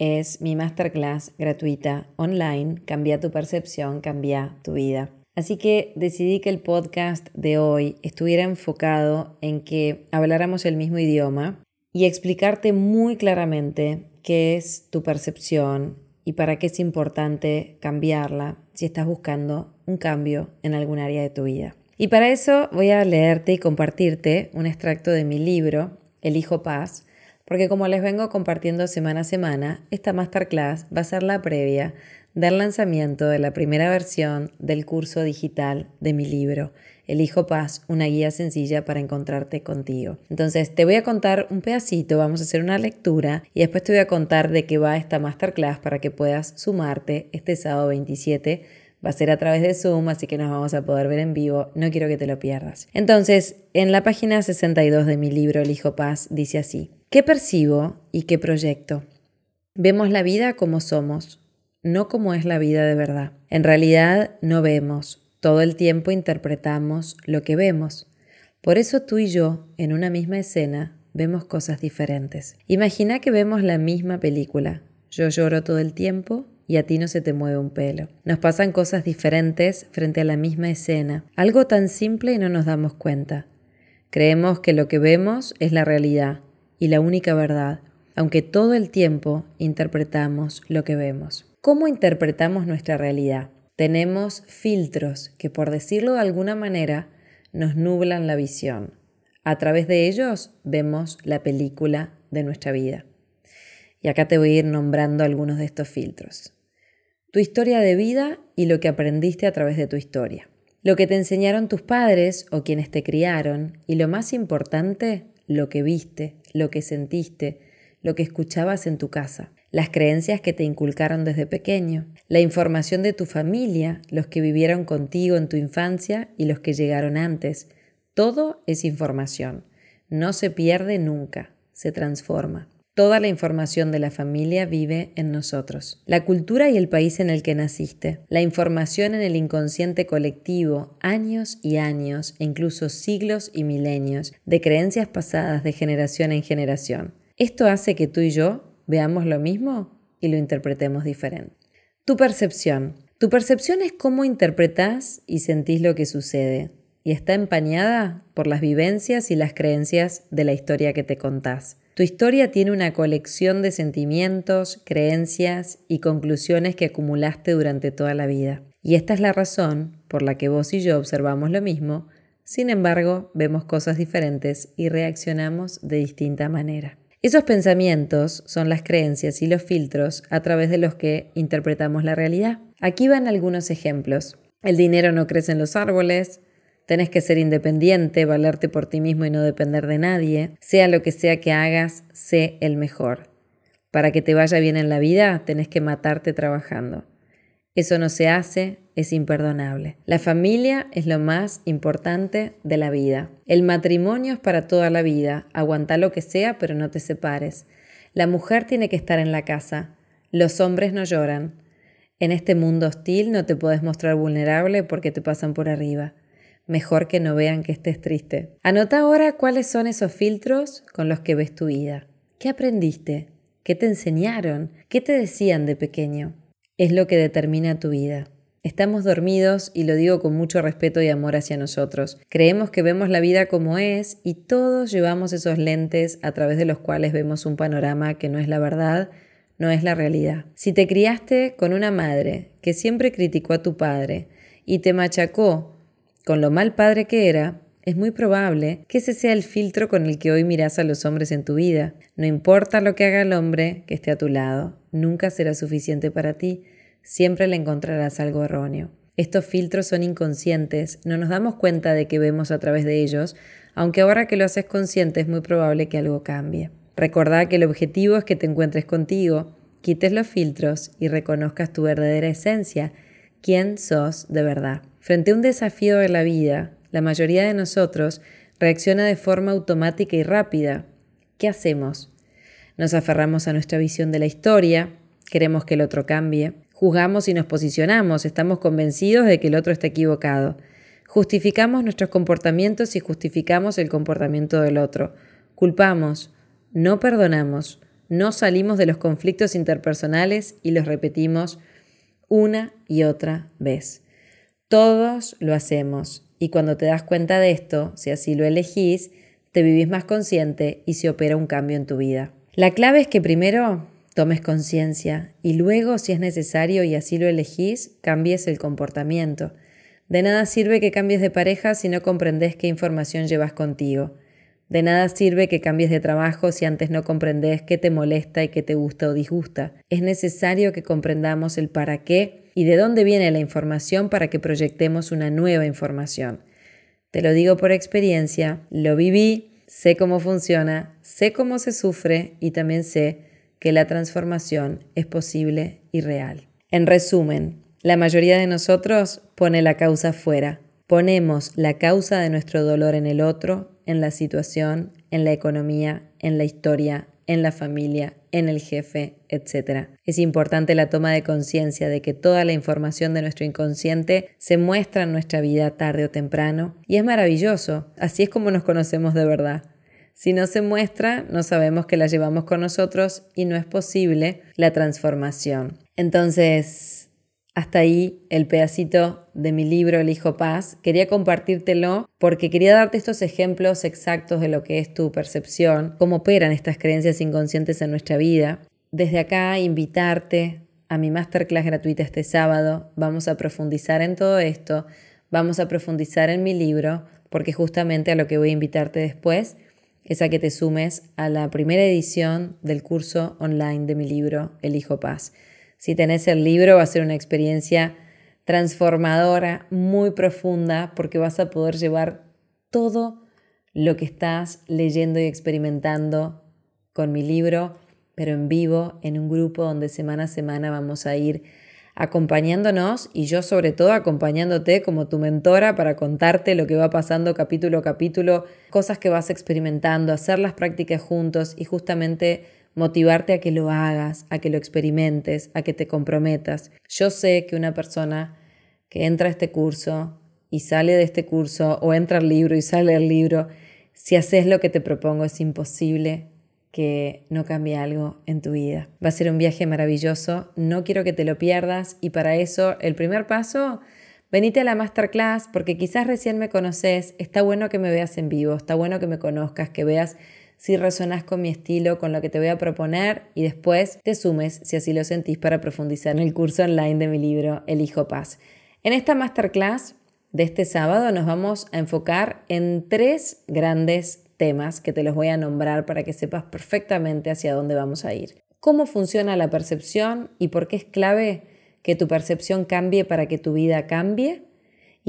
es mi masterclass gratuita online, Cambia tu percepción, cambia tu vida. Así que decidí que el podcast de hoy estuviera enfocado en que habláramos el mismo idioma y explicarte muy claramente qué es tu percepción y para qué es importante cambiarla si estás buscando un cambio en algún área de tu vida. Y para eso voy a leerte y compartirte un extracto de mi libro, El Hijo Paz, porque como les vengo compartiendo semana a semana, esta masterclass va a ser la previa del lanzamiento de la primera versión del curso digital de mi libro, El Hijo Paz, una guía sencilla para encontrarte contigo. Entonces, te voy a contar un pedacito, vamos a hacer una lectura y después te voy a contar de qué va esta masterclass para que puedas sumarte este sábado 27 va a ser a través de Zoom, así que nos vamos a poder ver en vivo. No quiero que te lo pierdas. Entonces, en la página 62 de mi libro El Hijo Paz dice así. ¿Qué percibo y qué proyecto? Vemos la vida como somos, no como es la vida de verdad. En realidad no vemos, todo el tiempo interpretamos lo que vemos. Por eso tú y yo, en una misma escena, vemos cosas diferentes. Imagina que vemos la misma película. Yo lloro todo el tiempo y a ti no se te mueve un pelo. Nos pasan cosas diferentes frente a la misma escena, algo tan simple y no nos damos cuenta. Creemos que lo que vemos es la realidad y la única verdad, aunque todo el tiempo interpretamos lo que vemos. ¿Cómo interpretamos nuestra realidad? Tenemos filtros que, por decirlo de alguna manera, nos nublan la visión. A través de ellos vemos la película de nuestra vida. Y acá te voy a ir nombrando algunos de estos filtros. Tu historia de vida y lo que aprendiste a través de tu historia. Lo que te enseñaron tus padres o quienes te criaron y lo más importante, lo que viste, lo que sentiste, lo que escuchabas en tu casa, las creencias que te inculcaron desde pequeño, la información de tu familia, los que vivieron contigo en tu infancia y los que llegaron antes. Todo es información. No se pierde nunca, se transforma. Toda la información de la familia vive en nosotros. La cultura y el país en el que naciste. La información en el inconsciente colectivo, años y años, e incluso siglos y milenios, de creencias pasadas de generación en generación. Esto hace que tú y yo veamos lo mismo y lo interpretemos diferente. Tu percepción. Tu percepción es cómo interpretas y sentís lo que sucede, y está empañada por las vivencias y las creencias de la historia que te contás. Tu historia tiene una colección de sentimientos, creencias y conclusiones que acumulaste durante toda la vida. Y esta es la razón por la que vos y yo observamos lo mismo, sin embargo vemos cosas diferentes y reaccionamos de distinta manera. Esos pensamientos son las creencias y los filtros a través de los que interpretamos la realidad. Aquí van algunos ejemplos. El dinero no crece en los árboles, Tenés que ser independiente, valerte por ti mismo y no depender de nadie. Sea lo que sea que hagas, sé el mejor. Para que te vaya bien en la vida, tenés que matarte trabajando. Eso no se hace, es imperdonable. La familia es lo más importante de la vida. El matrimonio es para toda la vida. Aguanta lo que sea, pero no te separes. La mujer tiene que estar en la casa. Los hombres no lloran. En este mundo hostil no te puedes mostrar vulnerable porque te pasan por arriba mejor que no vean que estés triste. Anota ahora cuáles son esos filtros con los que ves tu vida. ¿Qué aprendiste? ¿Qué te enseñaron? ¿Qué te decían de pequeño? Es lo que determina tu vida. Estamos dormidos y lo digo con mucho respeto y amor hacia nosotros. Creemos que vemos la vida como es y todos llevamos esos lentes a través de los cuales vemos un panorama que no es la verdad, no es la realidad. Si te criaste con una madre que siempre criticó a tu padre y te machacó con lo mal padre que era, es muy probable que ese sea el filtro con el que hoy miras a los hombres en tu vida. No importa lo que haga el hombre que esté a tu lado, nunca será suficiente para ti, siempre le encontrarás algo erróneo. Estos filtros son inconscientes, no nos damos cuenta de que vemos a través de ellos, aunque ahora que lo haces consciente es muy probable que algo cambie. Recordá que el objetivo es que te encuentres contigo, quites los filtros y reconozcas tu verdadera esencia, quién sos de verdad. Frente a un desafío de la vida, la mayoría de nosotros reacciona de forma automática y rápida. ¿Qué hacemos? Nos aferramos a nuestra visión de la historia, queremos que el otro cambie, juzgamos y nos posicionamos, estamos convencidos de que el otro está equivocado. Justificamos nuestros comportamientos y justificamos el comportamiento del otro. Culpamos, no perdonamos, no salimos de los conflictos interpersonales y los repetimos una y otra vez. Todos lo hacemos y cuando te das cuenta de esto, si así lo elegís, te vivís más consciente y se opera un cambio en tu vida. La clave es que primero tomes conciencia y luego, si es necesario y así lo elegís, cambies el comportamiento. De nada sirve que cambies de pareja si no comprendes qué información llevas contigo. De nada sirve que cambies de trabajo si antes no comprendes qué te molesta y qué te gusta o disgusta. Es necesario que comprendamos el para qué y de dónde viene la información para que proyectemos una nueva información. Te lo digo por experiencia, lo viví, sé cómo funciona, sé cómo se sufre y también sé que la transformación es posible y real. En resumen, la mayoría de nosotros pone la causa fuera. Ponemos la causa de nuestro dolor en el otro, en la situación, en la economía, en la historia, en la familia, en el jefe, etc. Es importante la toma de conciencia de que toda la información de nuestro inconsciente se muestra en nuestra vida tarde o temprano y es maravilloso, así es como nos conocemos de verdad. Si no se muestra, no sabemos que la llevamos con nosotros y no es posible la transformación. Entonces, hasta ahí el pedacito de mi libro El Hijo Paz. Quería compartírtelo porque quería darte estos ejemplos exactos de lo que es tu percepción, cómo operan estas creencias inconscientes en nuestra vida. Desde acá invitarte a mi masterclass gratuita este sábado. Vamos a profundizar en todo esto, vamos a profundizar en mi libro, porque justamente a lo que voy a invitarte después es a que te sumes a la primera edición del curso online de mi libro El Hijo Paz. Si tenés el libro va a ser una experiencia transformadora, muy profunda, porque vas a poder llevar todo lo que estás leyendo y experimentando con mi libro, pero en vivo, en un grupo donde semana a semana vamos a ir acompañándonos y yo sobre todo acompañándote como tu mentora para contarte lo que va pasando capítulo a capítulo, cosas que vas experimentando, hacer las prácticas juntos y justamente motivarte a que lo hagas, a que lo experimentes, a que te comprometas. Yo sé que una persona que entra a este curso y sale de este curso o entra al libro y sale del libro, si haces lo que te propongo es imposible que no cambie algo en tu vida. Va a ser un viaje maravilloso, no quiero que te lo pierdas y para eso el primer paso, venite a la masterclass porque quizás recién me conoces, está bueno que me veas en vivo, está bueno que me conozcas, que veas si resonas con mi estilo, con lo que te voy a proponer y después te sumes, si así lo sentís, para profundizar en el curso online de mi libro El Hijo Paz. En esta masterclass de este sábado nos vamos a enfocar en tres grandes temas que te los voy a nombrar para que sepas perfectamente hacia dónde vamos a ir. ¿Cómo funciona la percepción y por qué es clave que tu percepción cambie para que tu vida cambie?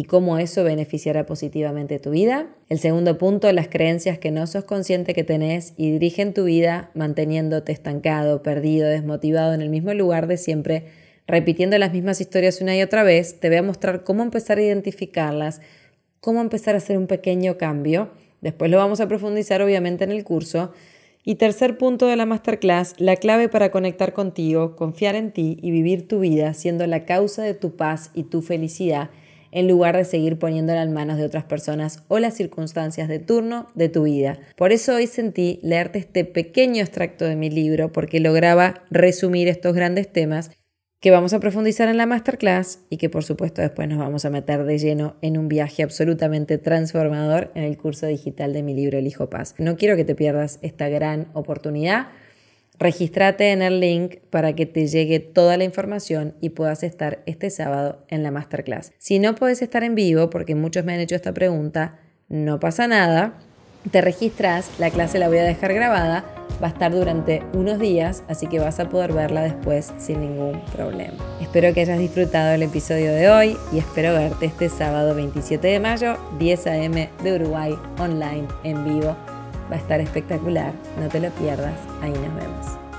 Y cómo eso beneficiará positivamente tu vida. El segundo punto, las creencias que no sos consciente que tenés y dirigen tu vida manteniéndote estancado, perdido, desmotivado en el mismo lugar de siempre, repitiendo las mismas historias una y otra vez. Te voy a mostrar cómo empezar a identificarlas, cómo empezar a hacer un pequeño cambio. Después lo vamos a profundizar obviamente en el curso. Y tercer punto de la masterclass, la clave para conectar contigo, confiar en ti y vivir tu vida siendo la causa de tu paz y tu felicidad en lugar de seguir poniéndola en manos de otras personas o las circunstancias de turno de tu vida. Por eso hoy sentí leerte este pequeño extracto de mi libro porque lograba resumir estos grandes temas que vamos a profundizar en la masterclass y que por supuesto después nos vamos a meter de lleno en un viaje absolutamente transformador en el curso digital de mi libro El Hijo Paz. No quiero que te pierdas esta gran oportunidad Regístrate en el link para que te llegue toda la información y puedas estar este sábado en la masterclass. Si no puedes estar en vivo, porque muchos me han hecho esta pregunta, no pasa nada. Te registras, la clase la voy a dejar grabada, va a estar durante unos días, así que vas a poder verla después sin ningún problema. Espero que hayas disfrutado el episodio de hoy y espero verte este sábado 27 de mayo, 10 a.m. de Uruguay, online, en vivo Va a estar espectacular, no te lo pierdas, ahí nos vemos.